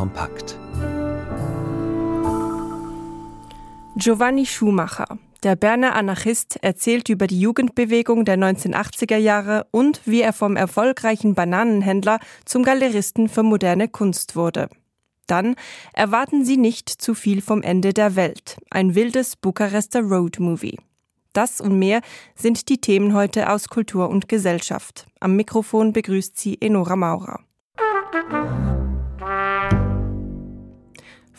kompakt. Giovanni Schumacher, der Berner Anarchist, erzählt über die Jugendbewegung der 1980er Jahre und wie er vom erfolgreichen Bananenhändler zum Galeristen für moderne Kunst wurde. Dann erwarten Sie nicht zu viel vom Ende der Welt, ein wildes Bukarester Roadmovie. Das und mehr sind die Themen heute aus Kultur und Gesellschaft. Am Mikrofon begrüßt sie Enora Maurer.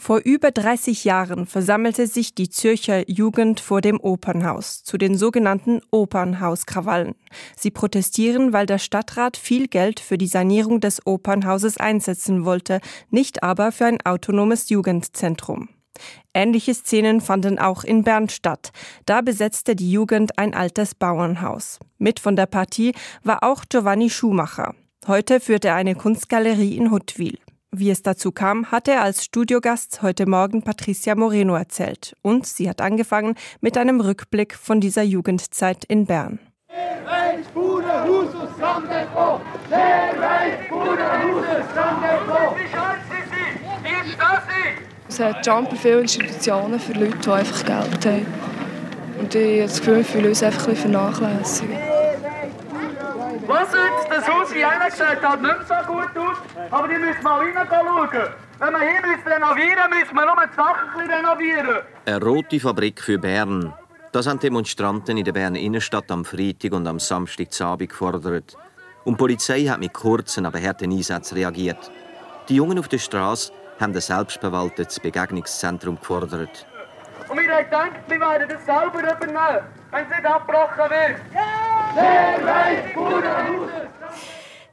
Vor über 30 Jahren versammelte sich die Zürcher Jugend vor dem Opernhaus zu den sogenannten Opernhauskrawallen. Sie protestieren, weil der Stadtrat viel Geld für die Sanierung des Opernhauses einsetzen wollte, nicht aber für ein autonomes Jugendzentrum. Ähnliche Szenen fanden auch in Bern statt. Da besetzte die Jugend ein altes Bauernhaus. Mit von der Partie war auch Giovanni Schumacher. Heute führt er eine Kunstgalerie in Huttwil. Wie es dazu kam, hat er als Studiogast heute Morgen Patricia Moreno erzählt. Und sie hat angefangen mit einem Rückblick von dieser Jugendzeit in Bern. Es hat Jumper viele Institutionen für Leute, die einfach Geld haben. Und ich habe das Gefühl, wir fühlen uns einfach ein bisschen vernachlässigt. Was jetzt? Das Haus einer sieht halt nicht so gut aus, aber die müssen mal reinschauen. Wenn wir hier müssen renovieren müssen wir nur die Sachen renovieren. Eine rote Fabrik für Bern. Das haben Demonstranten in der Berner Innenstadt am Freitag und am Samstagabend gefordert. Und die Polizei hat mit kurzen, aber harten Einsätzen reagiert. Die Jungen auf der Straße haben ein selbstbewaltetes Begegnungszentrum gefordert. Und wir haben gedacht, wir werden das selber übernehmen, wenn es nicht abgebrochen wird. Weit,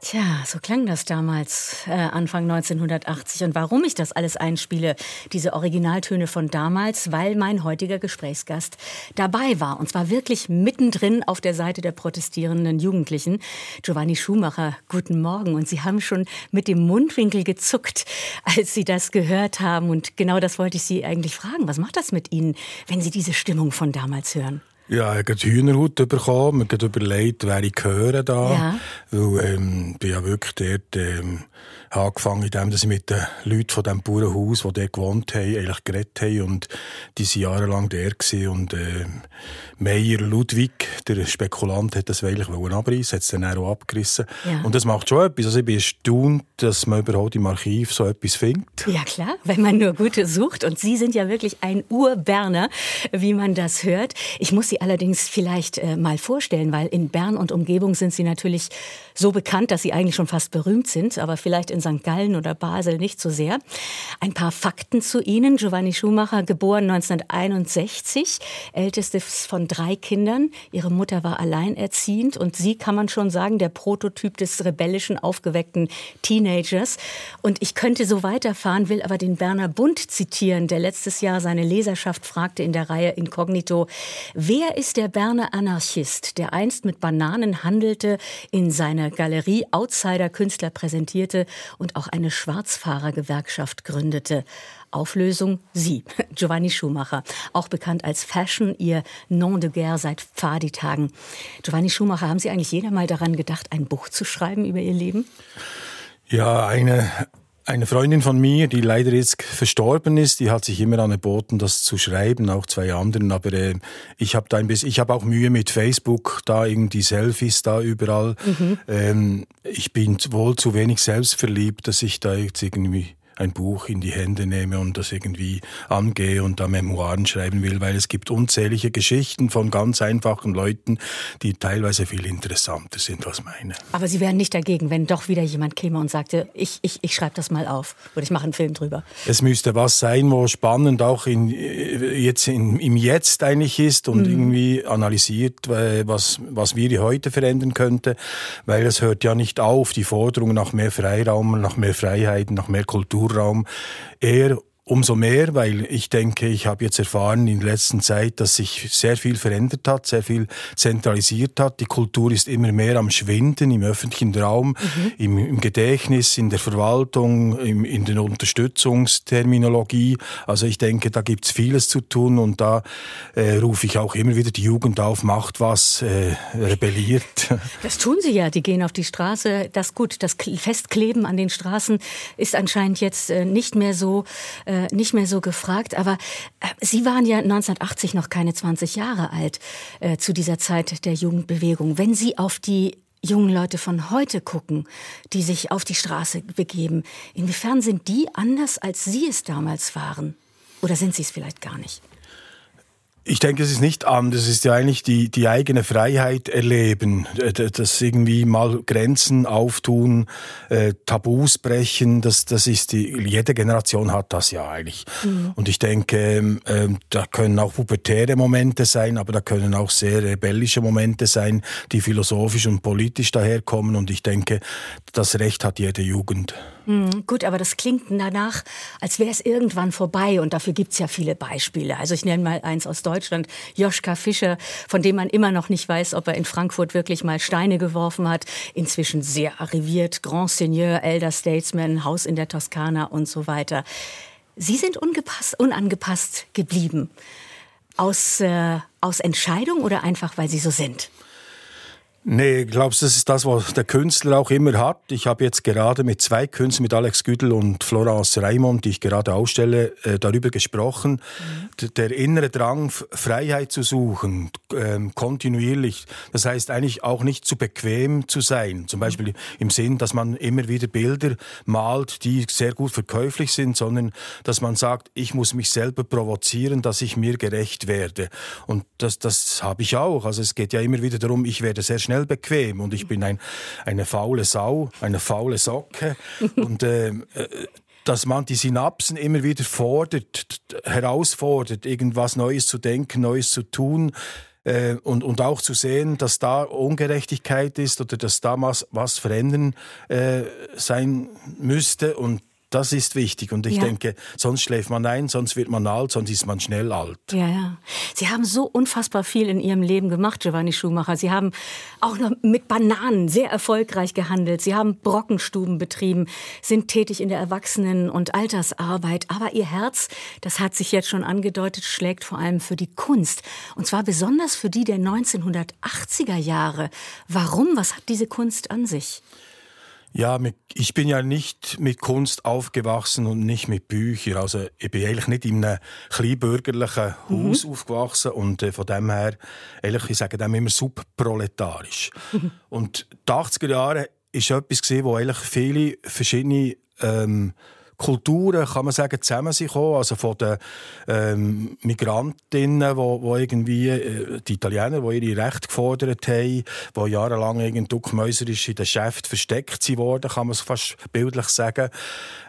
Tja, so klang das damals, äh, Anfang 1980. Und warum ich das alles einspiele, diese Originaltöne von damals, weil mein heutiger Gesprächsgast dabei war. Und zwar wirklich mittendrin auf der Seite der protestierenden Jugendlichen. Giovanni Schumacher, guten Morgen. Und Sie haben schon mit dem Mundwinkel gezuckt, als Sie das gehört haben. Und genau das wollte ich Sie eigentlich fragen. Was macht das mit Ihnen, wenn Sie diese Stimmung von damals hören? Ja, ich habe Hühnerhaut bekommen. Ich habe überlegt, wer ich höre da. Ja. Weil, ähm, bin ja wirklich dort, ähm, angefangen, indem ich mit den Leuten von diesem Bauernhaus, die dort gewohnt haben, eigentlich geredet haben. Und die waren jahrelang der. Und, äh, Meier Ludwig, der Spekulant, hat das eigentlich abreißen, hat es dann auch abgerissen. Ja. Und das macht schon etwas. Also ich bin erstaunt, dass man überhaupt im Archiv so etwas findet. Ja klar, wenn man nur Gute sucht. Und Sie sind ja wirklich ein Urberner, wie man das hört. Ich muss Sie allerdings vielleicht äh, mal vorstellen, weil in Bern und Umgebung sind Sie natürlich so bekannt, dass Sie eigentlich schon fast berühmt sind, aber vielleicht in St. Gallen oder Basel nicht so sehr. Ein paar Fakten zu Ihnen. Giovanni Schumacher, geboren 1961, ältestes von drei Kindern. Ihre Mutter war alleinerziehend und Sie, kann man schon sagen, der Prototyp des rebellischen, aufgeweckten Teenagers. Und ich könnte so weiterfahren, will aber den Berner Bund zitieren, der letztes Jahr seine Leserschaft fragte in der Reihe Inkognito, wer ist der Berner Anarchist, der einst mit Bananen handelte, in seiner Galerie Outsider-Künstler präsentierte und auch eine Schwarzfahrergewerkschaft gründete? Auflösung Sie, Giovanni Schumacher, auch bekannt als Fashion, Ihr Nom de Guerre seit Pfadi-Tagen. Giovanni Schumacher, haben Sie eigentlich jeder mal daran gedacht, ein Buch zu schreiben über Ihr Leben? Ja, eine, eine Freundin von mir, die leider jetzt verstorben ist, die hat sich immer angeboten, das zu schreiben, auch zwei anderen. Aber äh, ich habe da ein bisschen, ich habe auch Mühe mit Facebook, da irgendwie Selfies da überall. Mhm. Ähm, ich bin wohl zu wenig selbstverliebt, dass ich da jetzt irgendwie ein Buch in die Hände nehme und das irgendwie angehe und da Memoiren schreiben will, weil es gibt unzählige Geschichten von ganz einfachen Leuten, die teilweise viel interessanter sind als meine. Aber Sie wären nicht dagegen, wenn doch wieder jemand käme und sagte, ich, ich, ich schreibe das mal auf oder ich mache einen Film drüber. Es müsste was sein, wo spannend auch in, jetzt in, im Jetzt eigentlich ist und Mhm. irgendwie analysiert, äh, was, was wir heute verändern könnte, weil es hört ja nicht auf, die Forderung nach mehr Freiraum, nach mehr Freiheiten, nach mehr Kulturraum. Eher umso mehr, weil ich denke, ich habe jetzt erfahren in der letzten Zeit, dass sich sehr viel verändert hat, sehr viel zentralisiert hat. Die Kultur ist immer mehr am Schwinden im öffentlichen Raum, mhm. im, im, Gedächtnis, in der Verwaltung, im, in der Unterstützungsterminologie. Also ich denke, da gibt es vieles zu tun und da äh, rufe ich auch immer wieder die Jugend auf, macht was, äh, rebelliert. Das tun sie ja, die gehen auf die Straße. Das gut, das Festkleben an den Straßen ist anscheinend jetzt äh, nicht mehr so äh, nicht mehr so gefragt. Aber äh, Sie waren ja 1980 noch keine 20 Jahre alt äh, zu dieser Zeit der Jugendbewegung. Wenn Sie auf die jungen Leute von heute gucken, die sich auf die Straße begeben, inwiefern sind die anders, als Sie es damals waren? Oder sind sie es vielleicht gar nicht? Ich denke, es ist nicht anders. Es ist ja eigentlich die, die eigene Freiheit erleben, das irgendwie mal Grenzen auftun, äh, Tabus brechen. Das, das ist die, jede Generation hat das ja eigentlich. Mhm. Und ich denke, äh, da können auch pubertäre Momente sein, aber da können auch sehr rebellische Momente sein, die philosophisch und politisch daherkommen. Und ich denke, das Recht hat jede Jugend. Mhm, gut, aber das klingt danach, als wäre es irgendwann vorbei. Und dafür gibt es ja viele Beispiele. Also ich nenne mal eins aus Deutschland, Joschka Fischer, von dem man immer noch nicht weiß, ob er in Frankfurt wirklich mal Steine geworfen hat. Inzwischen sehr arriviert, Grand Seigneur, Elder Statesman, Haus in der Toskana und so weiter. Sie sind unangepasst geblieben. Aus, äh, aus Entscheidung oder einfach, weil Sie so sind? Nee, glaubst du, das ist das, was der Künstler auch immer hat? Ich habe jetzt gerade mit zwei Künstlern, mit Alex Güdel und Florence Raimond, die ich gerade ausstelle, äh, darüber gesprochen. Mhm. Der innere Drang, Freiheit zu suchen, ähm, kontinuierlich. Das heißt eigentlich auch nicht zu bequem zu sein. Zum Beispiel im Sinn, dass man immer wieder Bilder malt, die sehr gut verkäuflich sind, sondern dass man sagt, ich muss mich selber provozieren, dass ich mir gerecht werde. Und das, das habe ich auch. Also es geht ja immer wieder darum, ich werde sehr schnell bequem. Und ich bin ein, eine faule Sau, eine faule Socke. Und ähm, äh, dass man die Synapsen immer wieder fordert, herausfordert, irgendwas Neues zu denken, Neues zu tun äh, und, und auch zu sehen, dass da Ungerechtigkeit ist oder dass da was, was verändern äh, sein müsste. Und das ist wichtig. Und ich ja. denke, sonst schläft man ein, sonst wird man alt, sonst ist man schnell alt. Ja, ja. Sie haben so unfassbar viel in Ihrem Leben gemacht, Giovanni Schumacher. Sie haben auch noch mit Bananen sehr erfolgreich gehandelt. Sie haben Brockenstuben betrieben, sind tätig in der Erwachsenen- und Altersarbeit. Aber Ihr Herz, das hat sich jetzt schon angedeutet, schlägt vor allem für die Kunst. Und zwar besonders für die der 1980er Jahre. Warum? Was hat diese Kunst an sich? Ja, ich bin ja nicht mit Kunst aufgewachsen und nicht mit Büchern. Also ich bin eigentlich nicht in einem kleinbürgerlichen mhm. Haus aufgewachsen und äh, von dem her, ehrlich, ich sage dem immer subproletarisch. Mhm. Und die 80er Jahre ist etwas gesehen, wo eigentlich viele verschiedene ähm, Kulturen, kann man sagen, zusammen sind gekommen. Also von den ähm, Migrantinnen, wo, wo irgendwie, äh, die Italiener, die ihre Rechte gefordert haben, die jahrelang irgendwie duckmäuserisch in den Geschäften versteckt wurden, kann man es fast bildlich sagen,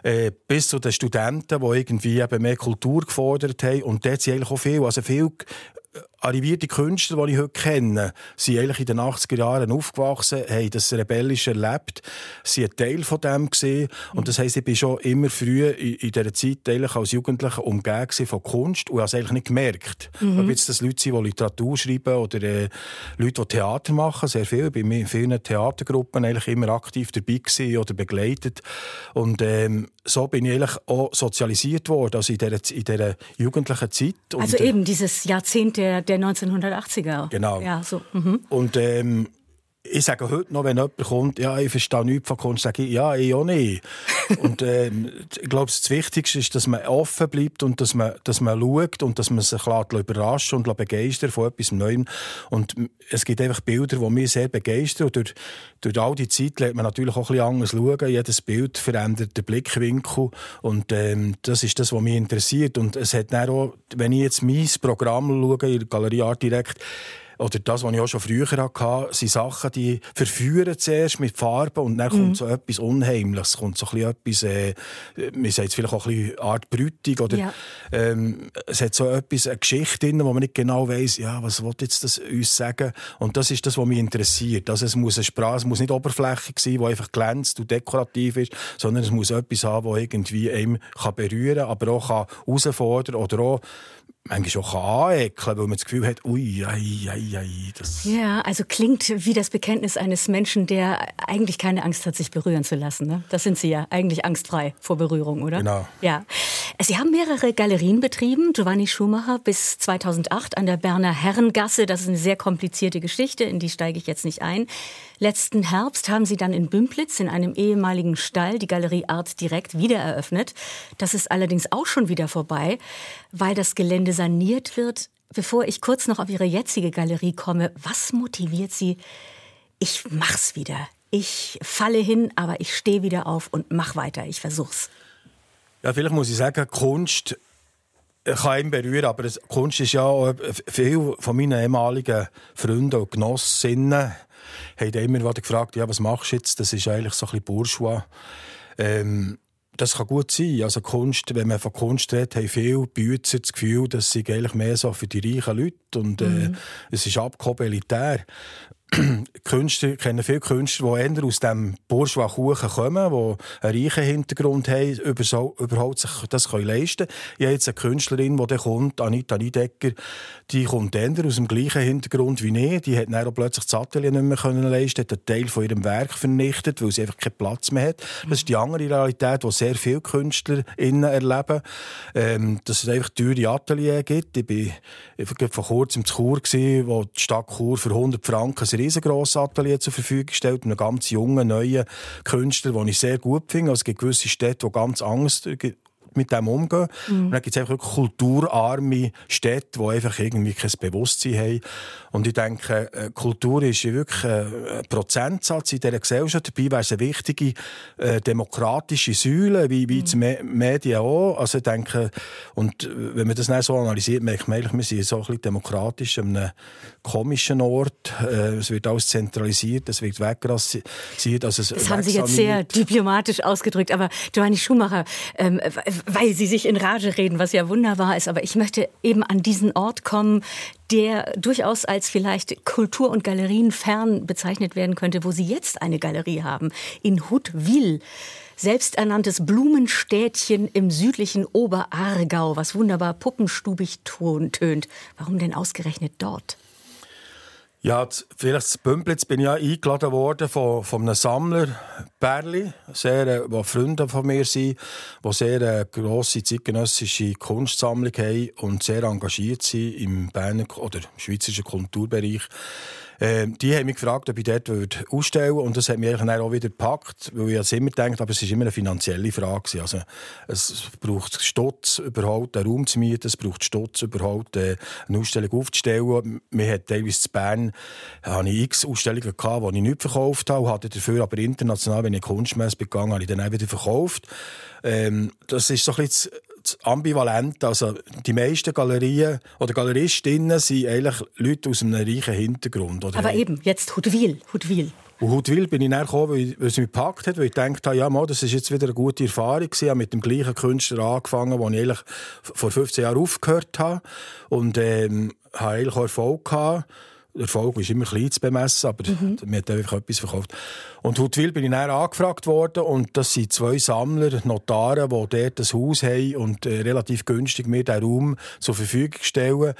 äh, bis zu den Studenten, die irgendwie eben mehr Kultur gefordert haben. Und dort sind eigentlich auch viel, also viel arrivierte Künstler, die ich heute kenne, sind eigentlich in den 80er Jahren aufgewachsen, haben das rebellisch erlebt, sind ein Teil von dem gesehen. Und das heisst, ich bin schon immer früh in, in dieser Zeit eigentlich als Jugendlicher umgeben von Kunst und habe es eigentlich nicht gemerkt. Mhm. Ob jetzt das Leute sind, die Literatur schreiben oder äh, Leute, die Theater machen, sehr viel. Ich bin in vielen Theatergruppen eigentlich immer aktiv dabei gewesen oder begleitet. Und ähm, so bin ich eigentlich auch sozialisiert worden, also in dieser, in dieser jugendlichen Zeit. Also und, eben dieses Jahrzehnt der, der 1980er. Genau. Ja, so. Mhm. Und ähm, ich sage heute noch, wenn jemand kommt, ja, ich verstehe nichts von Kunst, sage ich, ja, ich auch nicht. und äh, ich glaube, das Wichtigste ist, dass man offen bleibt und dass man, dass man schaut und dass man sich überraschen und begeistern von etwas Neuem. Und es gibt einfach Bilder, die mich sehr begeistern. Und durch, durch all die Zeit lernt man natürlich auch ein bisschen anders schauen. Jedes Bild verändert den Blickwinkel. Und ähm, das ist das, was mich interessiert. Und es hat auch, wenn ich jetzt mein Programm schaue, in der Galerie Art Direkt, oder das, was ich auch schon früher hatte, sind Sachen, die verführen zuerst mit Farben und dann mhm. kommt so etwas Unheimliches, kommt so ein etwas, äh, man sagt es vielleicht auch ein bisschen Art Brütung oder ja. ähm, es hat so etwas, eine Geschichte drin, wo man nicht genau weiß, ja, was will jetzt das uns sagen und das ist das, was mich interessiert. Also es muss eine Sprache, es muss nicht oberflächlich sein, die einfach glänzt und dekorativ ist, sondern es muss etwas haben, das irgendwie einem kann berühren kann, aber auch kann herausfordern oder auch manchmal auch anekeln, weil man das Gefühl hat, ui, ei, ei, ei. Das ja, also klingt wie das Bekenntnis eines Menschen, der eigentlich keine Angst hat, sich berühren zu lassen. Ne? Das sind Sie ja, eigentlich angstfrei vor Berührung, oder? Genau. Ja. Sie haben mehrere Galerien betrieben, Giovanni Schumacher bis 2008 an der Berner Herrengasse. Das ist eine sehr komplizierte Geschichte, in die steige ich jetzt nicht ein. Letzten Herbst haben Sie dann in Bümplitz in einem ehemaligen Stall die Galerie Art direkt wieder eröffnet. Das ist allerdings auch schon wieder vorbei, weil das Gelände saniert wird. Bevor ich kurz noch auf Ihre jetzige Galerie komme, was motiviert Sie? Ich mach's wieder. Ich falle hin, aber ich stehe wieder auf und mach weiter. Ich versuch's. Ja, vielleicht muss ich sagen, Kunst kann ihn berühren, aber Kunst ist ja auch viele von meinen ehemaligen Freunden und Genossinnen haben immer wieder gefragt, ja, was machst du jetzt? Das ist eigentlich so ein bisschen Bourgeois. Ähm, das kann gut sein. Also Kunst, wenn man von Kunst redet, haben viele Bützer das Gefühl, dass sie eigentlich mehr so für die reichen Leute und äh, mhm. es ist abgehoben elitär. Künstler, kennen viele Künstler, die eher aus dem Bourgeois-Kuchen kommen, die einen reichen Hintergrund haben, über so, überhaupt sich das können leisten können. Ich habe jetzt eine Künstlerin, die kommt, Anita Niedecker, die kommt eher aus dem gleichen Hintergrund wie ich. Die hat dann auch plötzlich das Atelier nicht mehr können leisten, hat einen Teil von ihrem Werk vernichtet, weil sie einfach keinen Platz mehr hat. Das ist die andere Realität, die sehr viele KünstlerInnen erleben. Ähm, dass es einfach teure Atelier gibt. Ich war vor kurzem in Chur, wo die Stadt Chur für 100 Franken riesengroßes Atelier zur Verfügung gestellt, einem ganz jungen, neuen Künstler, den ich sehr gut finde. Also es gibt gewisse Städte, die ganz anders mit dem umgehen. Mhm. Und dann gibt es einfach kulturarme Städte, die einfach irgendwie kein Bewusstsein haben. Und ich denke, äh, Kultur ist wirklich ein Prozentsatz in dieser Gesellschaft. Dabei wäre es eine wichtige äh, demokratische Säule, wie, wie mhm. die Medien auch. Also ich denke, und äh, wenn man das dann so analysiert, merkt man eigentlich, wir sind so ein bisschen demokratisch an einem komischen Ort. Äh, es wird alles zentralisiert, es wird wegrassiert. Also das haben Sie jetzt sehr diplomatisch ausgedrückt. Aber Giovanni Schumacher, ähm, weil Sie sich in Rage reden, was ja wunderbar ist, aber ich möchte eben an diesen Ort kommen, der durchaus als vielleicht Kultur- und Galerienfern bezeichnet werden könnte, wo Sie jetzt eine Galerie haben, in Huttwil selbsternanntes Blumenstädtchen im südlichen Oberargau, was wunderbar puppenstubig tönt. Warum denn ausgerechnet dort? Ja, vielleicht zu Bümplitz bin ich ja eingeladen worden von, von einem Sammler, Berli, sehr, äh, wo Freunde von mir sind, die sehr eine äh, grosse zeitgenössische Kunstsammlung haben und sehr engagiert sind im Berner oder im schweizerischen Kulturbereich. Ähm, die haben mich gefragt, ob ich dort ausstellen würde. Und das hat mich eigentlich auch wieder gepackt, weil ich es immer gedacht aber es ist immer eine finanzielle Frage. Also, es braucht Stutz, überhaupt einen Raum zu mieten, es braucht Stutz, überhaupt äh, eine Ausstellung aufzustellen. Wir hatten teilweise in Bern habe ich x Ausstellungen gehabt, die ich nicht verkauft habe, hatte dafür aber international, wenn ich Kunstmesse begangen habe, ich dann auch wieder verkauft. Ähm, das ist so ein bisschen ambivalent. Also die meisten Galerien oder Galeristinnen sind eigentlich Leute aus einem reichen Hintergrund. Oder Aber eben, jetzt Hutwil. Hutwil. Und Hutwil bin ich dann gekommen, weil, weil es mich gepackt hat, weil ich dachte, ja, mal, das ist jetzt wieder eine gute Erfahrung Ich habe mit dem gleichen Künstler angefangen, den ich eigentlich vor 15 Jahren aufgehört habe. Und ähm, habe eigentlich auch Erfolg gehabt. Der Erfolg ist immer klein zu bemessen, aber mhm. mir hat einfach etwas verkauft. Und Hutwil bin ich dann angefragt worden und das sind zwei Sammler, Notare, die dort ein Haus haben und äh, relativ günstig mir diesen Raum zur Verfügung stellen.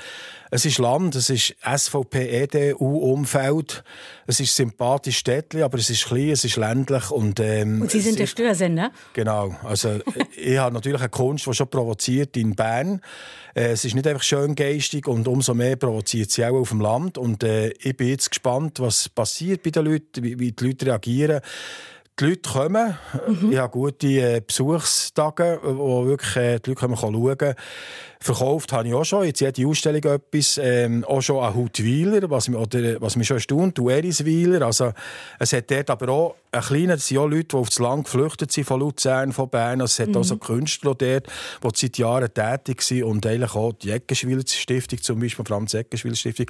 Es ist Land, es ist SVP-EDU-Umfeld, es ist sympathisch Städtli, aber es ist klein, es ist ländlich und... Ähm, und Sie sind der Störsender? Genau, also ich habe natürlich eine Kunst, die schon provoziert in Bern. Äh, es ist nicht einfach schön geistig und umso mehr provoziert sie auch auf dem Land und äh, ich bin jetzt gespannt, was passiert bei den Leuten, wie, wie die Leute reagieren. Die Leute kommen. Mhm. Ich habe gute äh, Besuchstage, wo wirklich äh, die Leute kommen schauen Verkauft habe ich auch schon, jetzt jede Ausstellung etwas, ähm, auch schon an Hutwiler, was, oder, was mich schon erstaunt, du Eriswiler. Also, es hat dort aber auch ein kleiner, das sind auch Leute, die auf das Land geflüchtet sind, von Luzern, von Bern. Also, es hat mhm. auch so Künstler dort, die seit Jahren tätig sind und eigentlich auch die Eckenschwiller Stiftung, zum Beispiel Franz Eckenschwiller Stiftung,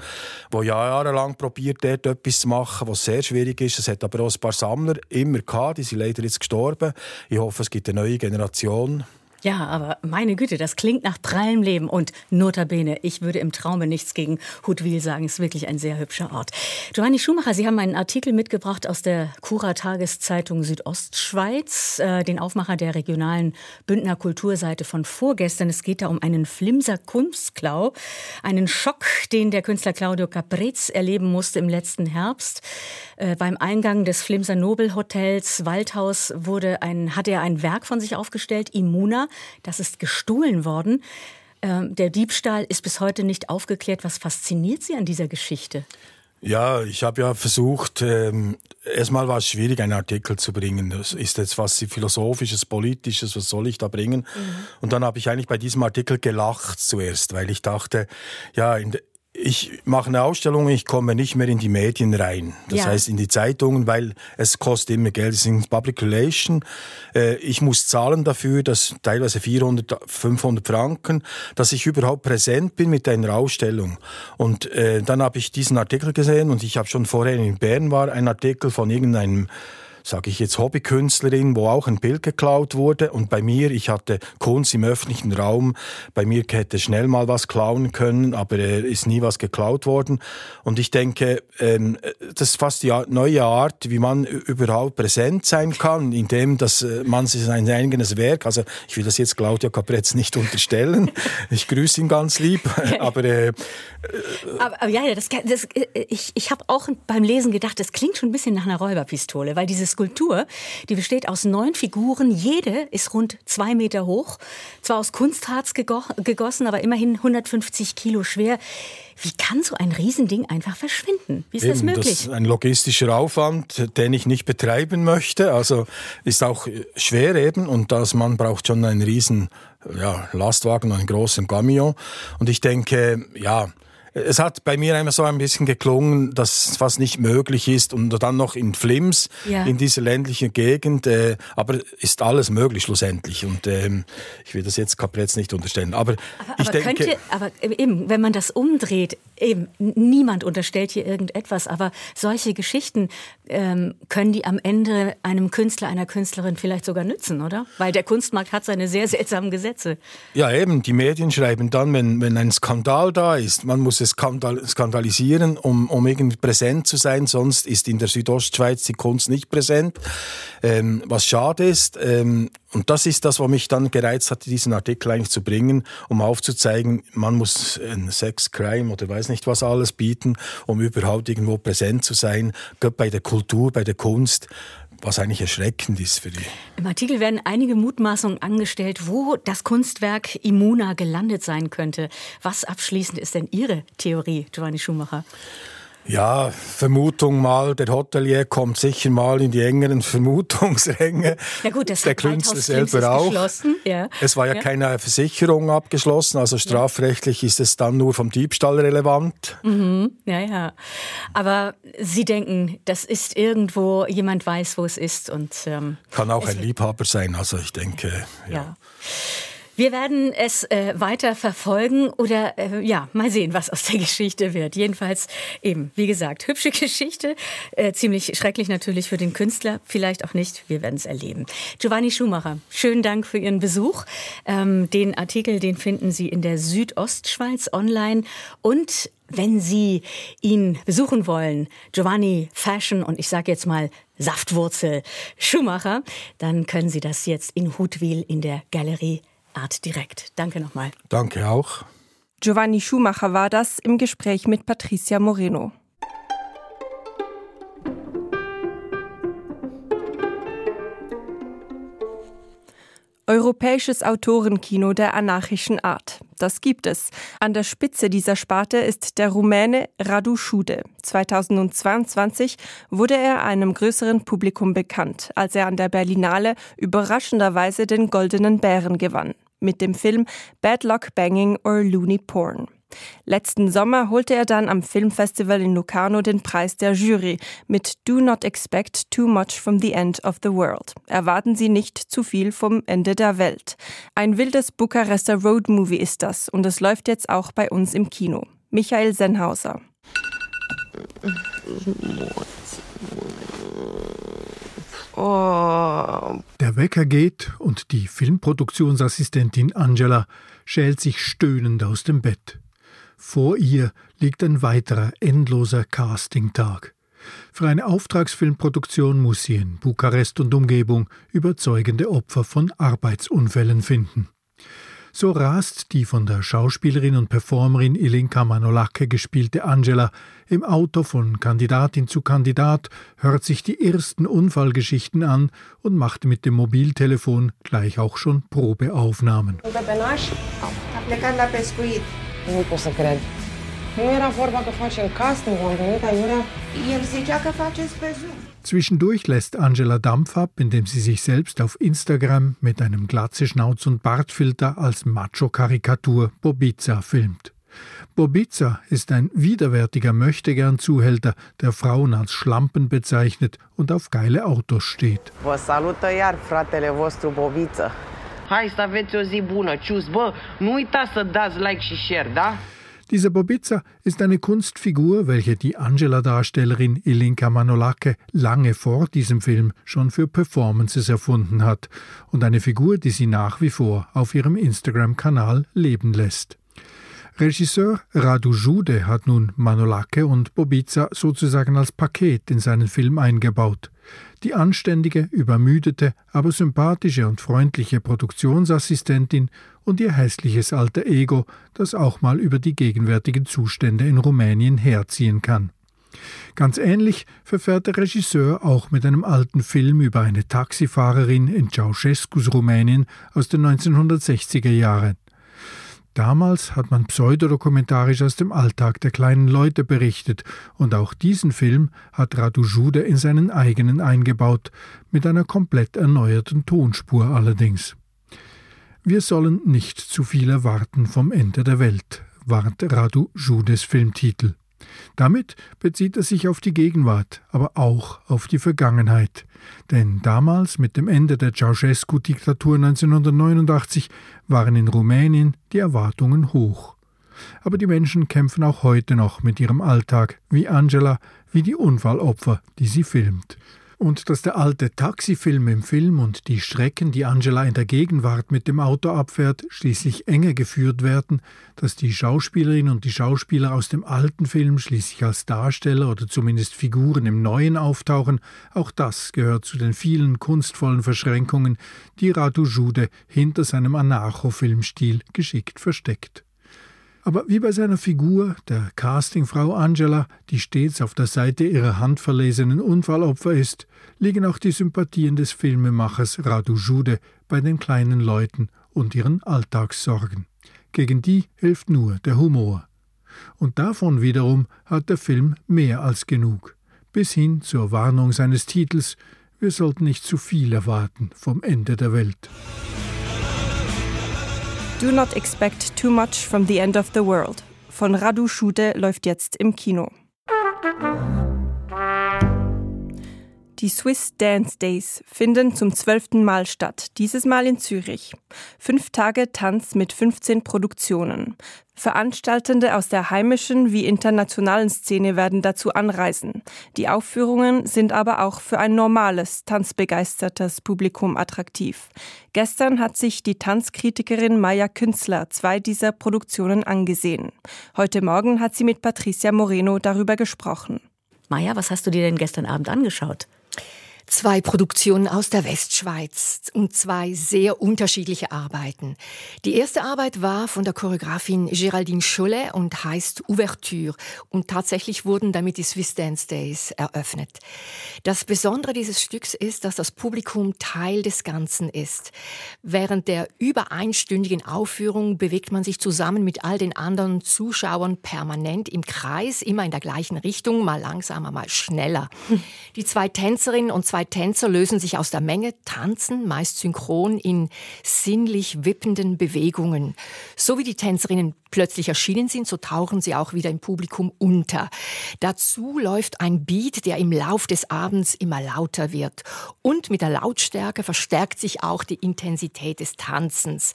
die jahrelang probiert, dort etwas zu machen, was sehr schwierig ist. Es hat aber auch ein paar Sammler immer gehabt, die sind leider jetzt gestorben. Ich hoffe, es gibt eine neue Generation. Ja, aber meine Güte, das klingt nach prallem Leben. Und notabene, ich würde im Traume nichts gegen Hutwil sagen. Es ist wirklich ein sehr hübscher Ort. Giovanni Schumacher, Sie haben einen Artikel mitgebracht aus der Kura-Tageszeitung Südostschweiz, äh, den Aufmacher der regionalen Bündner Kulturseite von vorgestern. Es geht da um einen Flimser Kunstklau, einen Schock, den der Künstler Claudio Caprez erleben musste im letzten Herbst. Äh, beim Eingang des Flimser Nobelhotels Waldhaus wurde ein, hat er ein Werk von sich aufgestellt, Immuna. Das ist gestohlen worden. Ähm, der Diebstahl ist bis heute nicht aufgeklärt. Was fasziniert Sie an dieser Geschichte? Ja, ich habe ja versucht, ähm, erstmal war es schwierig, einen Artikel zu bringen. Das ist jetzt was Philosophisches, Politisches, was soll ich da bringen? Mhm. Und dann habe ich eigentlich bei diesem Artikel gelacht zuerst, weil ich dachte, ja, in, ich mache eine Ausstellung, ich komme nicht mehr in die Medien rein. Das ja. heißt in die Zeitungen, weil es kostet immer Geld. Es ist Public Relation. Äh, ich muss zahlen dafür, dass teilweise 400, 500 Franken, dass ich überhaupt präsent bin mit einer Ausstellung. Und äh, dann habe ich diesen Artikel gesehen und ich habe schon vorher in Bern war ein Artikel von irgendeinem sage ich jetzt, Hobbykünstlerin, wo auch ein Bild geklaut wurde. Und bei mir, ich hatte Kunst im öffentlichen Raum, bei mir hätte schnell mal was klauen können, aber äh, ist nie was geklaut worden. Und ich denke, ähm, das ist fast die neue Art, wie man überhaupt präsent sein kann, indem dass äh, man sein eigenes Werk, also ich will das jetzt Claudia Caprez nicht unterstellen, ich grüße ihn ganz lieb, aber, äh, äh, aber, aber ja, das, das, äh, ich, ich habe auch beim Lesen gedacht, das klingt schon ein bisschen nach einer Räuberpistole, weil dieses Skulptur, die besteht aus neun Figuren. Jede ist rund zwei Meter hoch. Zwar aus Kunstharz gegossen, aber immerhin 150 Kilo schwer. Wie kann so ein Riesending einfach verschwinden? Wie ist Eben, das möglich? Das ist ein logistischer Aufwand, den ich nicht betreiben möchte. Also ist auch schwer eben und das man braucht schon einen riesen ja, Lastwagen, einen großen Camion. Und ich denke, ja, es hat bei mir immer so ein bisschen geklungen, dass fast nicht möglich ist und dann noch in Flims, ja. in dieser ländlichen Gegend. Äh, aber ist alles möglich schlussendlich. Und ähm, ich will das jetzt Kapretz nicht unterstellen. Aber, aber ich aber denke, könnte, aber eben, wenn man das umdreht, eben niemand unterstellt hier irgendetwas, aber solche Geschichten ähm, können die am Ende einem Künstler, einer Künstlerin vielleicht sogar nützen, oder? Weil der Kunstmarkt hat seine sehr seltsamen Gesetze. Ja, eben. Die Medien schreiben dann, wenn, wenn ein Skandal da ist, man muss es skandalisieren, um, um irgendwie präsent zu sein. Sonst ist in der Südostschweiz die Kunst nicht präsent. Ähm, was schade ist. Ähm, und das ist das, was mich dann gereizt hat, diesen Artikel eigentlich zu bringen, um aufzuzeigen, man muss ein Sex, Crime oder weiß nicht was alles bieten, um überhaupt irgendwo präsent zu sein, bei der Kultur, bei der Kunst was eigentlich erschreckend ist für die. Im Artikel werden einige Mutmaßungen angestellt, wo das Kunstwerk Imuna gelandet sein könnte. Was abschließend ist denn Ihre Theorie, Giovanni Schumacher? Ja, Vermutung mal, der Hotelier kommt sicher mal in die engeren Vermutungsränge. Ja gut, das der Künstler selber auch. Ja. Es war ja, ja, keine Versicherung abgeschlossen, also strafrechtlich ja. ist es dann nur vom Diebstahl relevant. Mhm. Ja, ja. Aber Sie denken, das ist irgendwo, jemand weiß, wo es ist und ähm, kann auch ein Liebhaber sein. Also ich denke, ja. Wir werden es äh, weiter verfolgen oder äh, ja, mal sehen, was aus der Geschichte wird. Jedenfalls eben, wie gesagt, hübsche Geschichte, äh, ziemlich schrecklich natürlich für den Künstler, vielleicht auch nicht. Wir werden es erleben. Giovanni Schumacher, schönen Dank für Ihren Besuch. Ähm, den Artikel, den finden Sie in der Südostschweiz online und wenn Sie ihn besuchen wollen, Giovanni Fashion und ich sage jetzt mal Saftwurzel Schumacher, dann können Sie das jetzt in Hutwil in der Galerie Art direkt. Danke nochmal. Danke auch. Giovanni Schumacher war das im Gespräch mit Patricia Moreno. Europäisches Autorenkino der anarchischen Art. Das gibt es. An der Spitze dieser Sparte ist der Rumäne Radu Schude. 2022 wurde er einem größeren Publikum bekannt, als er an der Berlinale überraschenderweise den Goldenen Bären gewann. Mit dem Film Bad Luck Banging or Looney Porn. Letzten Sommer holte er dann am Filmfestival in Locarno den Preis der Jury mit Do Not Expect Too Much from the End of the World. Erwarten Sie nicht zu viel vom Ende der Welt. Ein wildes Bukarester Roadmovie ist das und es läuft jetzt auch bei uns im Kino. Michael Senhauser. Der Wecker geht und die Filmproduktionsassistentin Angela schält sich stöhnend aus dem Bett. Vor ihr liegt ein weiterer endloser Castingtag. Für eine Auftragsfilmproduktion muss sie in Bukarest und Umgebung überzeugende Opfer von Arbeitsunfällen finden. So rast die von der Schauspielerin und Performerin Ilinka Manolake gespielte Angela im Auto von Kandidatin zu Kandidat, hört sich die ersten Unfallgeschichten an und macht mit dem Mobiltelefon gleich auch schon Probeaufnahmen. Nu era vorba că facem casting, am venit aiurea. El zicea că faceți pe Zoom. Zwischendurch lässt Angela Dampf ab, indem sie sich selbst auf Instagram mit einem Glatzeschnauz- und Bartfilter als Macho-Karikatur Bobiza filmt. Bobiza ist ein widerwärtiger Möchtegern-Zuhälter, der Frauen als Schlampen bezeichnet und auf geile Autos steht. Vă salută iar fratele vostru Bobiță. Hai să aveți o zi bună, cius. Bă, nu uitați să dați like și share, da? Dieser Bobica ist eine Kunstfigur, welche die Angela-Darstellerin Ilinka Manolake lange vor diesem Film schon für Performances erfunden hat und eine Figur, die sie nach wie vor auf ihrem Instagram-Kanal leben lässt. Regisseur Radu Jude hat nun Manolake und Bobica sozusagen als Paket in seinen Film eingebaut. Die anständige, übermüdete, aber sympathische und freundliche Produktionsassistentin und ihr hässliches alter Ego, das auch mal über die gegenwärtigen Zustände in Rumänien herziehen kann. Ganz ähnlich verfährt der Regisseur auch mit einem alten Film über eine Taxifahrerin in Ceausescus Rumänien aus den 1960er Jahren. Damals hat man pseudodokumentarisch aus dem Alltag der kleinen Leute berichtet, und auch diesen Film hat Radu Jude in seinen eigenen eingebaut, mit einer komplett erneuerten Tonspur allerdings. Wir sollen nicht zu viel erwarten vom Ende der Welt, warnt Radu Judes Filmtitel. Damit bezieht er sich auf die Gegenwart, aber auch auf die Vergangenheit. Denn damals, mit dem Ende der Ceausescu-Diktatur 1989, waren in Rumänien die Erwartungen hoch. Aber die Menschen kämpfen auch heute noch mit ihrem Alltag, wie Angela, wie die Unfallopfer, die sie filmt und dass der alte Taxifilm im Film und die Strecken, die Angela in der Gegenwart mit dem Auto abfährt, schließlich enger geführt werden, dass die Schauspielerin und die Schauspieler aus dem alten Film schließlich als Darsteller oder zumindest Figuren im neuen auftauchen, auch das gehört zu den vielen kunstvollen Verschränkungen, die Radu Jude hinter seinem Anarcho-Filmstil geschickt versteckt. Aber wie bei seiner Figur, der Castingfrau Angela, die stets auf der Seite ihrer handverlesenen Unfallopfer ist, liegen auch die Sympathien des Filmemachers Radu Jude bei den kleinen Leuten und ihren Alltagssorgen. Gegen die hilft nur der Humor. Und davon wiederum hat der Film mehr als genug. Bis hin zur Warnung seines Titels, wir sollten nicht zu viel erwarten vom Ende der Welt. Do not expect too much from the end of the world. Von Radu Schude läuft jetzt im Kino. Die Swiss Dance Days finden zum zwölften Mal statt, dieses Mal in Zürich. Fünf Tage Tanz mit 15 Produktionen. Veranstaltende aus der heimischen wie internationalen Szene werden dazu anreisen. Die Aufführungen sind aber auch für ein normales, tanzbegeistertes Publikum attraktiv. Gestern hat sich die Tanzkritikerin Maya Künzler zwei dieser Produktionen angesehen. Heute Morgen hat sie mit Patricia Moreno darüber gesprochen. Maya, was hast du dir denn gestern Abend angeschaut? Zwei Produktionen aus der Westschweiz und zwei sehr unterschiedliche Arbeiten. Die erste Arbeit war von der Choreografin Geraldine Cholet und heißt Ouverture. Und tatsächlich wurden damit die Swiss Dance Days eröffnet. Das Besondere dieses Stücks ist, dass das Publikum Teil des Ganzen ist. Während der über einstündigen Aufführung bewegt man sich zusammen mit all den anderen Zuschauern permanent im Kreis, immer in der gleichen Richtung, mal langsamer, mal schneller. Die zwei Tänzerinnen und zwei zwei Tänzer lösen sich aus der Menge, tanzen, meist synchron, in sinnlich wippenden Bewegungen. So wie die Tänzerinnen plötzlich erschienen sind, so tauchen sie auch wieder im Publikum unter. Dazu läuft ein Beat, der im Lauf des Abends immer lauter wird. Und mit der Lautstärke verstärkt sich auch die Intensität des Tanzens.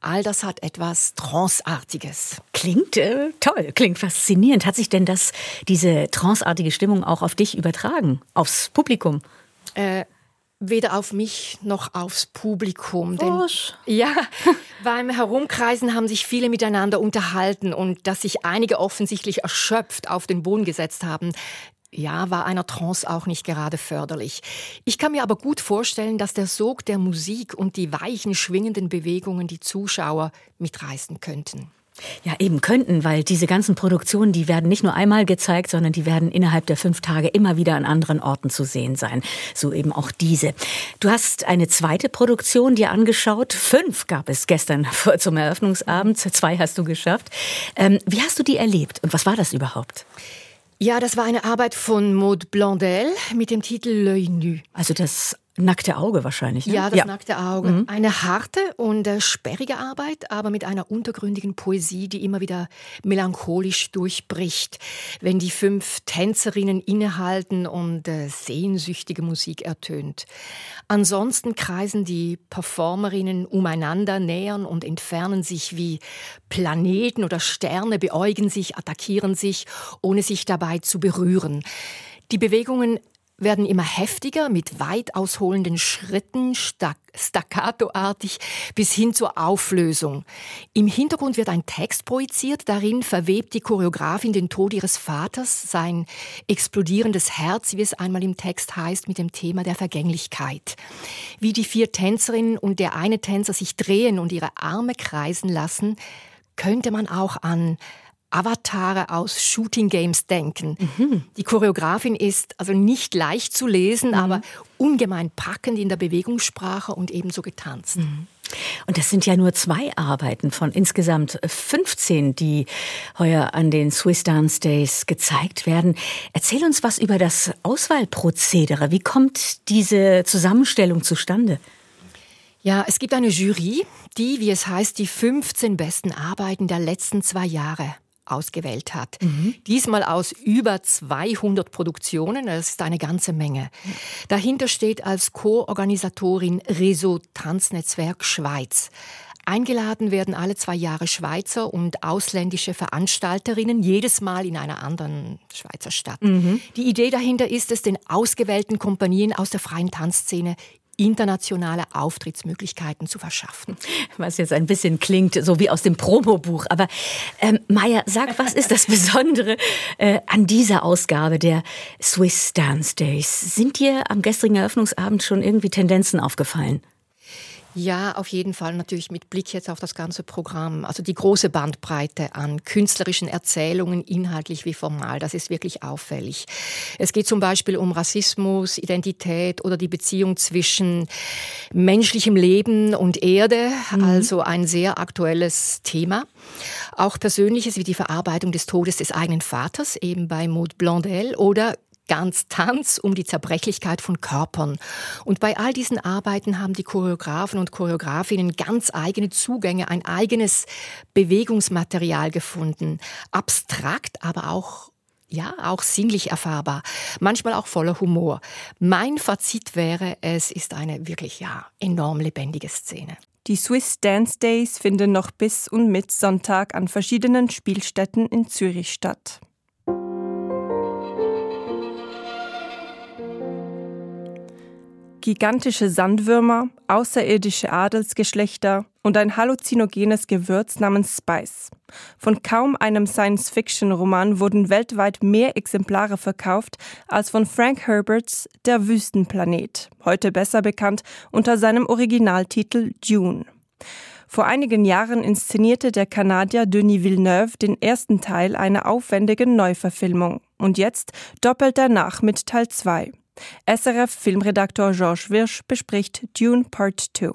All das hat etwas Tranceartiges. Klingt äh, toll, klingt faszinierend. Hat sich denn das, diese tranceartige Stimmung auch auf dich übertragen, aufs Publikum? Äh, weder auf mich noch aufs Publikum. Denn, ja, beim Herumkreisen haben sich viele miteinander unterhalten und dass sich einige offensichtlich erschöpft auf den Boden gesetzt haben, ja, war einer Trance auch nicht gerade förderlich. Ich kann mir aber gut vorstellen, dass der Sog der Musik und die weichen, schwingenden Bewegungen die Zuschauer mitreißen könnten. Ja, eben könnten, weil diese ganzen Produktionen, die werden nicht nur einmal gezeigt, sondern die werden innerhalb der fünf Tage immer wieder an anderen Orten zu sehen sein. So eben auch diese. Du hast eine zweite Produktion dir angeschaut. Fünf gab es gestern zum Eröffnungsabend. Zwei hast du geschafft. Ähm, wie hast du die erlebt und was war das überhaupt? Ja, das war eine Arbeit von Maud Blondel mit dem Titel L'œil nu. Also das Nackte Auge wahrscheinlich. Ne? Ja, das ja. nackte Auge. Mhm. Eine harte und äh, sperrige Arbeit, aber mit einer untergründigen Poesie, die immer wieder melancholisch durchbricht, wenn die fünf Tänzerinnen innehalten und äh, sehnsüchtige Musik ertönt. Ansonsten kreisen die Performerinnen umeinander, nähern und entfernen sich wie Planeten oder Sterne, beäugen sich, attackieren sich, ohne sich dabei zu berühren. Die Bewegungen werden immer heftiger mit weit ausholenden Schritten, staccatoartig bis hin zur Auflösung. Im Hintergrund wird ein Text projiziert, darin verwebt die Choreografin den Tod ihres Vaters, sein explodierendes Herz, wie es einmal im Text heißt, mit dem Thema der Vergänglichkeit. Wie die vier Tänzerinnen und der eine Tänzer sich drehen und ihre Arme kreisen lassen, könnte man auch an Avatare aus Shooting Games denken. Mhm. Die Choreografin ist also nicht leicht zu lesen, mhm. aber ungemein packend in der Bewegungssprache und ebenso getanzt. Mhm. Und das sind ja nur zwei Arbeiten von insgesamt 15, die heuer an den Swiss Dance Days gezeigt werden. Erzähl uns was über das Auswahlprozedere. Wie kommt diese Zusammenstellung zustande? Ja, es gibt eine Jury, die, wie es heißt, die 15 besten Arbeiten der letzten zwei Jahre ausgewählt hat. Mhm. Diesmal aus über 200 Produktionen, das ist eine ganze Menge. Dahinter steht als Co-Organisatorin Reso Tanznetzwerk Schweiz. Eingeladen werden alle zwei Jahre Schweizer und ausländische Veranstalterinnen, jedes Mal in einer anderen Schweizer Stadt. Mhm. Die Idee dahinter ist es, den ausgewählten Kompanien aus der freien Tanzszene internationale Auftrittsmöglichkeiten zu verschaffen. Was jetzt ein bisschen klingt, so wie aus dem Promobuch. Aber ähm, Maya, sag, was ist das Besondere äh, an dieser Ausgabe der Swiss Dance Days? Sind dir am gestrigen Eröffnungsabend schon irgendwie Tendenzen aufgefallen? Ja, auf jeden Fall natürlich mit Blick jetzt auf das ganze Programm. Also die große Bandbreite an künstlerischen Erzählungen, inhaltlich wie formal, das ist wirklich auffällig. Es geht zum Beispiel um Rassismus, Identität oder die Beziehung zwischen menschlichem Leben und Erde, mhm. also ein sehr aktuelles Thema. Auch Persönliches wie die Verarbeitung des Todes des eigenen Vaters, eben bei Maud Blondel, oder ganz Tanz um die Zerbrechlichkeit von Körpern. Und bei all diesen Arbeiten haben die Choreografen und Choreografinnen ganz eigene Zugänge, ein eigenes Bewegungsmaterial gefunden. Abstrakt, aber auch ja, auch sinnlich erfahrbar, manchmal auch voller Humor. Mein Fazit wäre, es ist eine wirklich ja enorm lebendige Szene. Die Swiss Dance Days finden noch bis und mit Sonntag an verschiedenen Spielstätten in Zürich statt. Gigantische Sandwürmer, außerirdische Adelsgeschlechter und ein halluzinogenes Gewürz namens Spice. Von kaum einem Science-Fiction-Roman wurden weltweit mehr Exemplare verkauft als von Frank Herberts Der Wüstenplanet, heute besser bekannt unter seinem Originaltitel Dune. Vor einigen Jahren inszenierte der Kanadier Denis Villeneuve den ersten Teil einer aufwendigen Neuverfilmung und jetzt doppelt danach mit Teil 2. SRF-Filmredaktor Georges Wirsch bespricht Dune Part 2.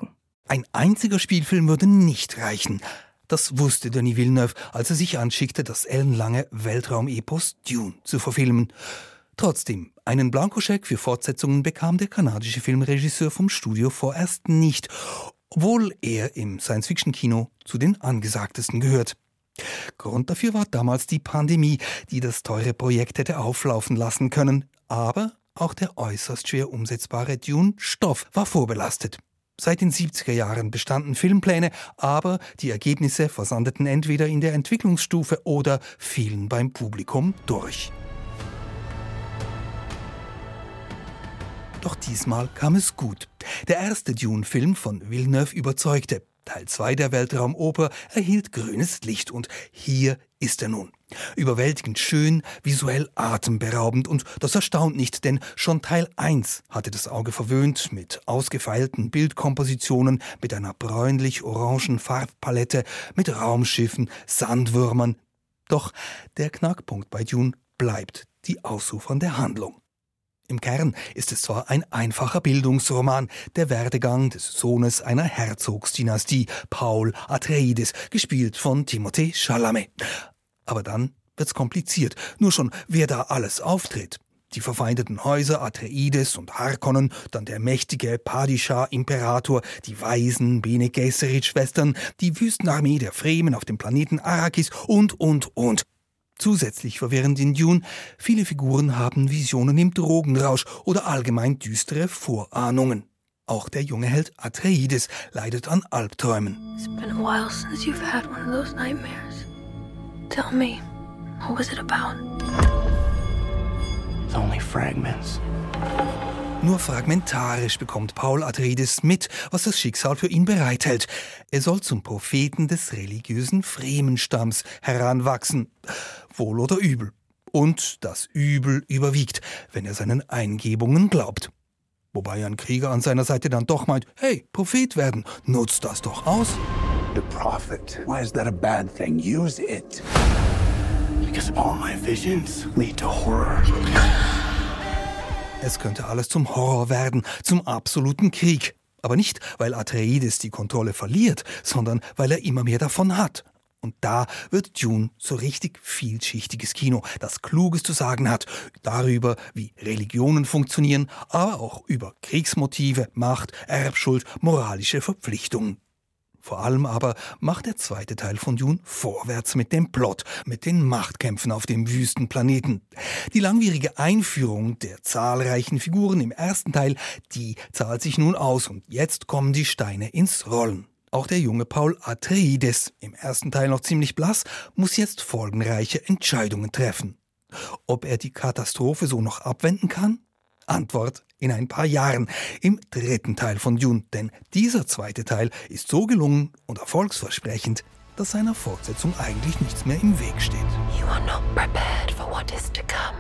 Ein einziger Spielfilm würde nicht reichen. Das wusste Denis Villeneuve, als er sich anschickte, das ellenlange Weltraumepos Dune zu verfilmen. Trotzdem, Einen Blankoscheck für Fortsetzungen bekam der kanadische Filmregisseur vom Studio vorerst nicht, obwohl er im Science-Fiction-Kino zu den angesagtesten gehört. Grund dafür war damals die Pandemie, die das teure Projekt hätte auflaufen lassen können. Aber auch der äußerst schwer umsetzbare Dune-Stoff war vorbelastet. Seit den 70er Jahren bestanden Filmpläne, aber die Ergebnisse versandeten entweder in der Entwicklungsstufe oder fielen beim Publikum durch. Doch diesmal kam es gut. Der erste Dune-Film von Villeneuve überzeugte. Teil 2 der Weltraumoper erhielt grünes Licht und hier ist er nun. Überwältigend schön, visuell atemberaubend und das erstaunt nicht, denn schon Teil 1 hatte das Auge verwöhnt mit ausgefeilten Bildkompositionen, mit einer bräunlich-orangen Farbpalette, mit Raumschiffen, Sandwürmern. Doch der Knackpunkt bei Dune bleibt die ausufernde Handlung. Im Kern ist es zwar ein einfacher Bildungsroman, der Werdegang des Sohnes einer Herzogsdynastie, Paul Atreides, gespielt von Timothée Chalamet. Aber dann wird's kompliziert, nur schon wer da alles auftritt. Die verfeindeten Häuser Atreides und Harkonnen, dann der mächtige Padishah-Imperator, die weisen Bene Gesserit-Schwestern, die Wüstenarmee der Fremen auf dem Planeten Arrakis und, und, und. Zusätzlich verwirrend in Dune, viele Figuren haben Visionen im Drogenrausch oder allgemein düstere Vorahnungen. Auch der junge Held Atreides leidet an Albträumen. It's been a while since you've had one of those nightmares. Tell me, what was it about? It's only fragments. Nur fragmentarisch bekommt Paul Atreides mit, was das Schicksal für ihn bereithält. Er soll zum Propheten des religiösen Fremenstamms heranwachsen. Wohl oder übel. Und das Übel überwiegt, wenn er seinen Eingebungen glaubt. Wobei ein Krieger an seiner Seite dann doch meint, hey, Prophet werden, nutzt das doch aus. The prophet, why is that a bad thing? Use it. Because all my visions lead to horror. Es könnte alles zum Horror werden, zum absoluten Krieg. Aber nicht, weil Atreides die Kontrolle verliert, sondern weil er immer mehr davon hat. Und da wird Dune so richtig vielschichtiges Kino, das Kluges zu sagen hat, darüber, wie Religionen funktionieren, aber auch über Kriegsmotive, Macht, Erbschuld, moralische Verpflichtungen. Vor allem aber macht der zweite Teil von Dune vorwärts mit dem Plot, mit den Machtkämpfen auf dem Wüstenplaneten. Die langwierige Einführung der zahlreichen Figuren im ersten Teil, die zahlt sich nun aus und jetzt kommen die Steine ins Rollen. Auch der junge Paul Atreides, im ersten Teil noch ziemlich blass, muss jetzt folgenreiche Entscheidungen treffen. Ob er die Katastrophe so noch abwenden kann? Antwort in ein paar Jahren im dritten Teil von Dune, denn dieser zweite Teil ist so gelungen und erfolgsversprechend, dass seiner Fortsetzung eigentlich nichts mehr im Weg steht. You are not prepared for what is to come.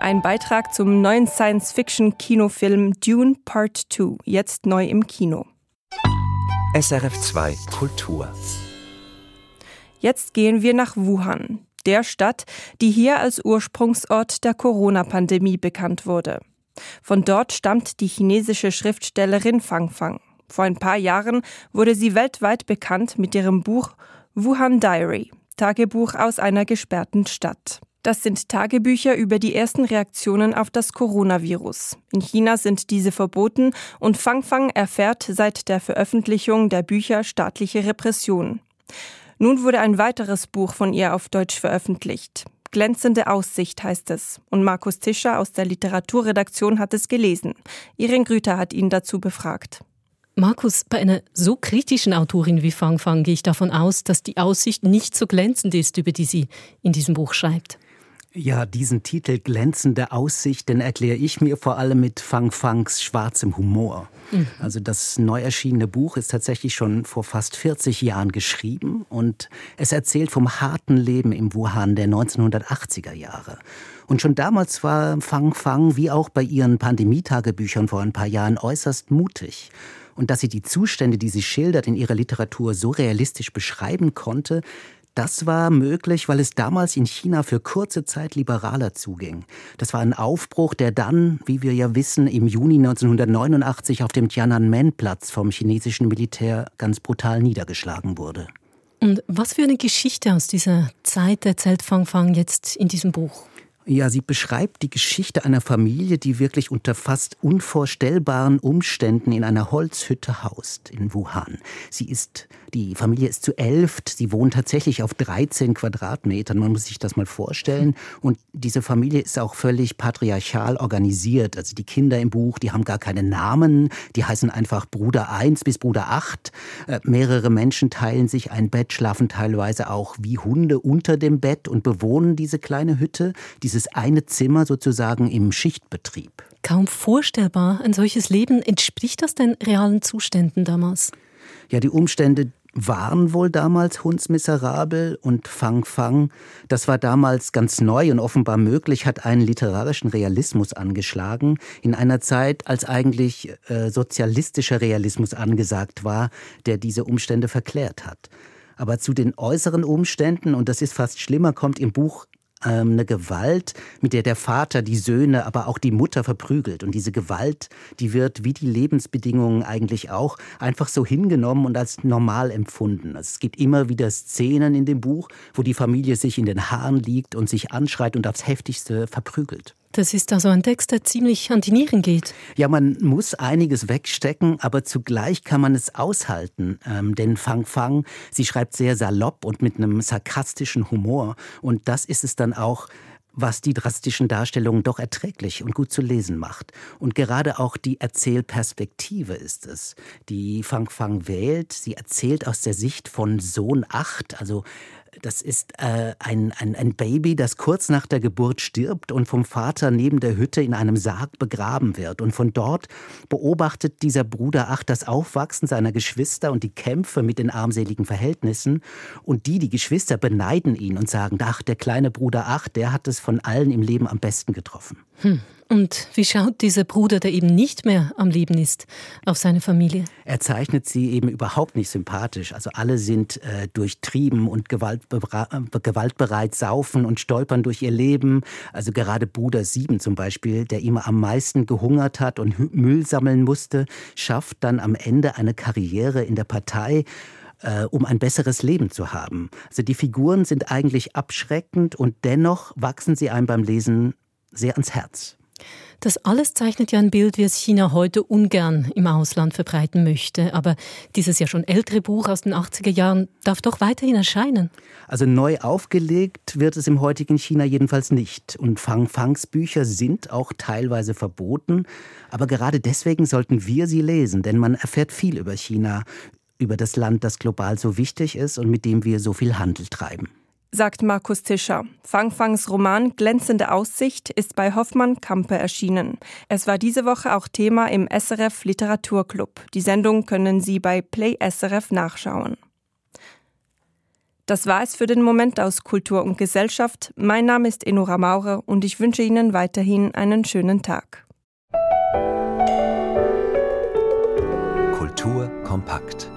Ein Beitrag zum neuen Science-Fiction-Kinofilm Dune Part 2, jetzt neu im Kino. SRF 2 Kultur. Jetzt gehen wir nach Wuhan der Stadt, die hier als Ursprungsort der Corona-Pandemie bekannt wurde. Von dort stammt die chinesische Schriftstellerin Fang Fang. Vor ein paar Jahren wurde sie weltweit bekannt mit ihrem Buch Wuhan Diary, Tagebuch aus einer gesperrten Stadt. Das sind Tagebücher über die ersten Reaktionen auf das Coronavirus. In China sind diese verboten und Fang Fang erfährt seit der Veröffentlichung der Bücher staatliche Repression. Nun wurde ein weiteres Buch von ihr auf Deutsch veröffentlicht. Glänzende Aussicht heißt es. Und Markus Tischer aus der Literaturredaktion hat es gelesen. Irin Grüter hat ihn dazu befragt. Markus, bei einer so kritischen Autorin wie Fang Fang gehe ich davon aus, dass die Aussicht nicht so glänzend ist, über die sie in diesem Buch schreibt. Ja, diesen Titel Glänzende Aussicht, den erkläre ich mir vor allem mit Fang Fangs schwarzem Humor. Mhm. Also das neu erschienene Buch ist tatsächlich schon vor fast 40 Jahren geschrieben und es erzählt vom harten Leben im Wuhan der 1980er Jahre. Und schon damals war Fang Fang, wie auch bei ihren Pandemietagebüchern vor ein paar Jahren, äußerst mutig. Und dass sie die Zustände, die sie schildert, in ihrer Literatur so realistisch beschreiben konnte, das war möglich, weil es damals in China für kurze Zeit liberaler zuging. Das war ein Aufbruch, der dann, wie wir ja wissen, im Juni 1989 auf dem Tiananmen-Platz vom chinesischen Militär ganz brutal niedergeschlagen wurde. Und was für eine Geschichte aus dieser Zeit erzählt Fang Fang jetzt in diesem Buch? Ja, sie beschreibt die Geschichte einer Familie, die wirklich unter fast unvorstellbaren Umständen in einer Holzhütte haust in Wuhan. Sie ist, die Familie ist zu elf, sie wohnt tatsächlich auf 13 Quadratmetern, man muss sich das mal vorstellen. Und diese Familie ist auch völlig patriarchal organisiert. Also die Kinder im Buch, die haben gar keine Namen, die heißen einfach Bruder 1 bis Bruder 8. Äh, mehrere Menschen teilen sich ein Bett, schlafen teilweise auch wie Hunde unter dem Bett und bewohnen diese kleine Hütte. Die dieses eine Zimmer sozusagen im Schichtbetrieb. Kaum vorstellbar, ein solches Leben. Entspricht das den realen Zuständen damals? Ja, die Umstände waren wohl damals hundsmiserabel und Fang Fang, das war damals ganz neu und offenbar möglich, hat einen literarischen Realismus angeschlagen, in einer Zeit, als eigentlich äh, sozialistischer Realismus angesagt war, der diese Umstände verklärt hat. Aber zu den äußeren Umständen, und das ist fast schlimmer, kommt im Buch ähm, eine Gewalt, mit der der Vater die Söhne, aber auch die Mutter verprügelt. Und diese Gewalt, die wird wie die Lebensbedingungen eigentlich auch einfach so hingenommen und als normal empfunden. Also es gibt immer wieder Szenen in dem Buch, wo die Familie sich in den Haaren liegt und sich anschreit und aufs heftigste verprügelt. Das ist also ein Text, der ziemlich an die Nieren geht. Ja, man muss einiges wegstecken, aber zugleich kann man es aushalten. Ähm, denn Fang Fang, sie schreibt sehr salopp und mit einem sarkastischen Humor. Und das ist es dann auch, was die drastischen Darstellungen doch erträglich und gut zu lesen macht. Und gerade auch die Erzählperspektive ist es, die Fang Fang wählt. Sie erzählt aus der Sicht von Sohn 8, also das ist äh, ein, ein, ein Baby, das kurz nach der Geburt stirbt und vom Vater neben der Hütte in einem Sarg begraben wird. Und von dort beobachtet dieser Bruder Ach das Aufwachsen seiner Geschwister und die Kämpfe mit den armseligen Verhältnissen. Und die, die Geschwister, beneiden ihn und sagen, ach, der kleine Bruder Ach, der hat es von allen im Leben am besten getroffen. Hm. Und wie schaut dieser Bruder, der eben nicht mehr am Leben ist, auf seine Familie? Er zeichnet sie eben überhaupt nicht sympathisch. Also alle sind äh, durchtrieben und gewaltbereit, saufen und stolpern durch ihr Leben. Also gerade Bruder Sieben zum Beispiel, der immer am meisten gehungert hat und Müll sammeln musste, schafft dann am Ende eine Karriere in der Partei äh, um ein besseres Leben zu haben. Also die Figuren sind eigentlich abschreckend und dennoch wachsen sie einem beim Lesen sehr ans Herz. Das alles zeichnet ja ein Bild, wie es China heute ungern im Ausland verbreiten möchte. Aber dieses ja schon ältere Buch aus den 80er Jahren darf doch weiterhin erscheinen. Also neu aufgelegt wird es im heutigen China jedenfalls nicht. Und Fang Fangs Bücher sind auch teilweise verboten. Aber gerade deswegen sollten wir sie lesen, denn man erfährt viel über China, über das Land, das global so wichtig ist und mit dem wir so viel Handel treiben sagt Markus Tischer. Fang Fangs Roman Glänzende Aussicht ist bei Hoffmann Kampe erschienen. Es war diese Woche auch Thema im SRF Literaturclub. Die Sendung können Sie bei Play SRF nachschauen. Das war es für den Moment aus Kultur und Gesellschaft. Mein Name ist Enora Maurer und ich wünsche Ihnen weiterhin einen schönen Tag. Kultur kompakt.